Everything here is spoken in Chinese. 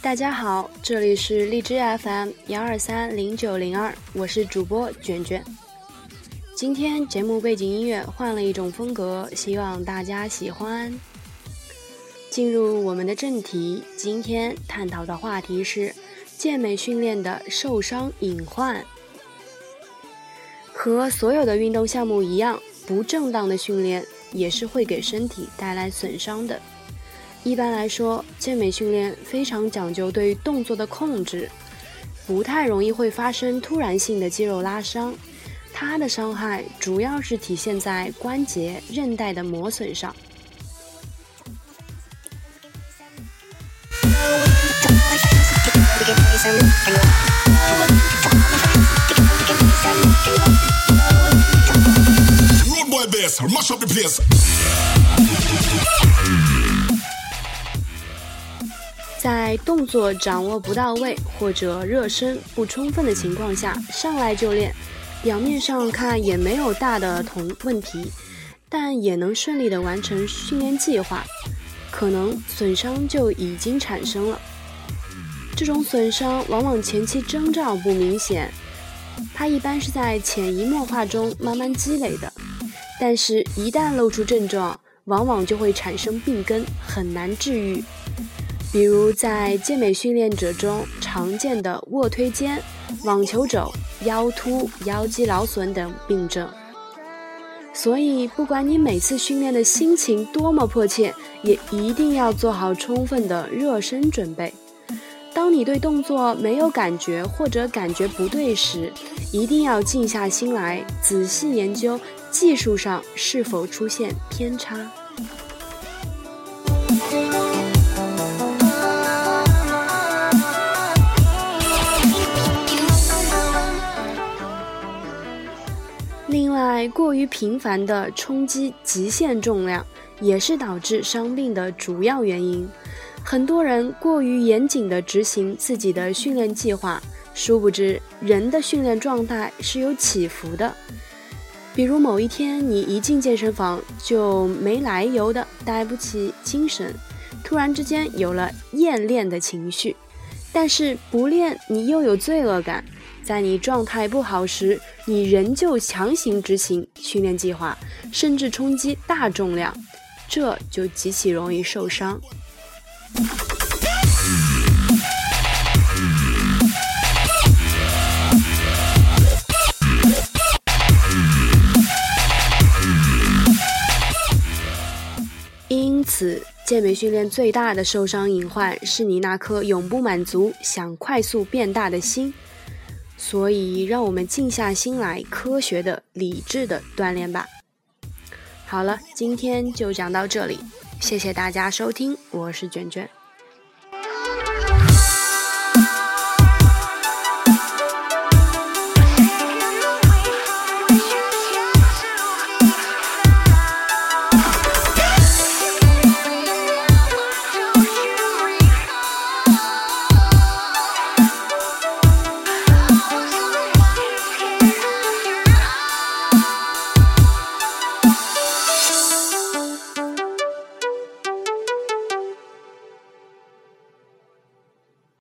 大家好，这里是荔枝 FM 幺二三零九零二，我是主播卷卷。今天节目背景音乐换了一种风格，希望大家喜欢。进入我们的正题，今天探讨的话题是健美训练的受伤隐患。和所有的运动项目一样，不正当的训练也是会给身体带来损伤的。一般来说，健美训练非常讲究对动作的控制，不太容易会发生突然性的肌肉拉伤。它的伤害主要是体现在关节、韧带的磨损上。在动作掌握不到位或者热身不充分的情况下，上来就练，表面上看也没有大的同问题，但也能顺利的完成训练计划，可能损伤就已经产生了。这种损伤往往前期征兆不明显，它一般是在潜移默化中慢慢积累的，但是，一旦露出症状，往往就会产生病根，很难治愈。比如在健美训练者中常见的卧推肩、网球肘、腰突、腰肌劳损等病症。所以，不管你每次训练的心情多么迫切，也一定要做好充分的热身准备。当你对动作没有感觉或者感觉不对时，一定要静下心来，仔细研究技术上是否出现偏差。另外，过于频繁的冲击极限重量也是导致伤病的主要原因。很多人过于严谨地执行自己的训练计划，殊不知人的训练状态是有起伏的。比如某一天你一进健身房就没来由的带不起精神，突然之间有了厌练的情绪，但是不练你又有罪恶感。在你状态不好时，你仍旧强行执行训练计划，甚至冲击大重量，这就极其容易受伤。因此，健美训练最大的受伤隐患是你那颗永不满足、想快速变大的心。所以，让我们静下心来，科学的、理智的锻炼吧。好了，今天就讲到这里，谢谢大家收听，我是卷卷。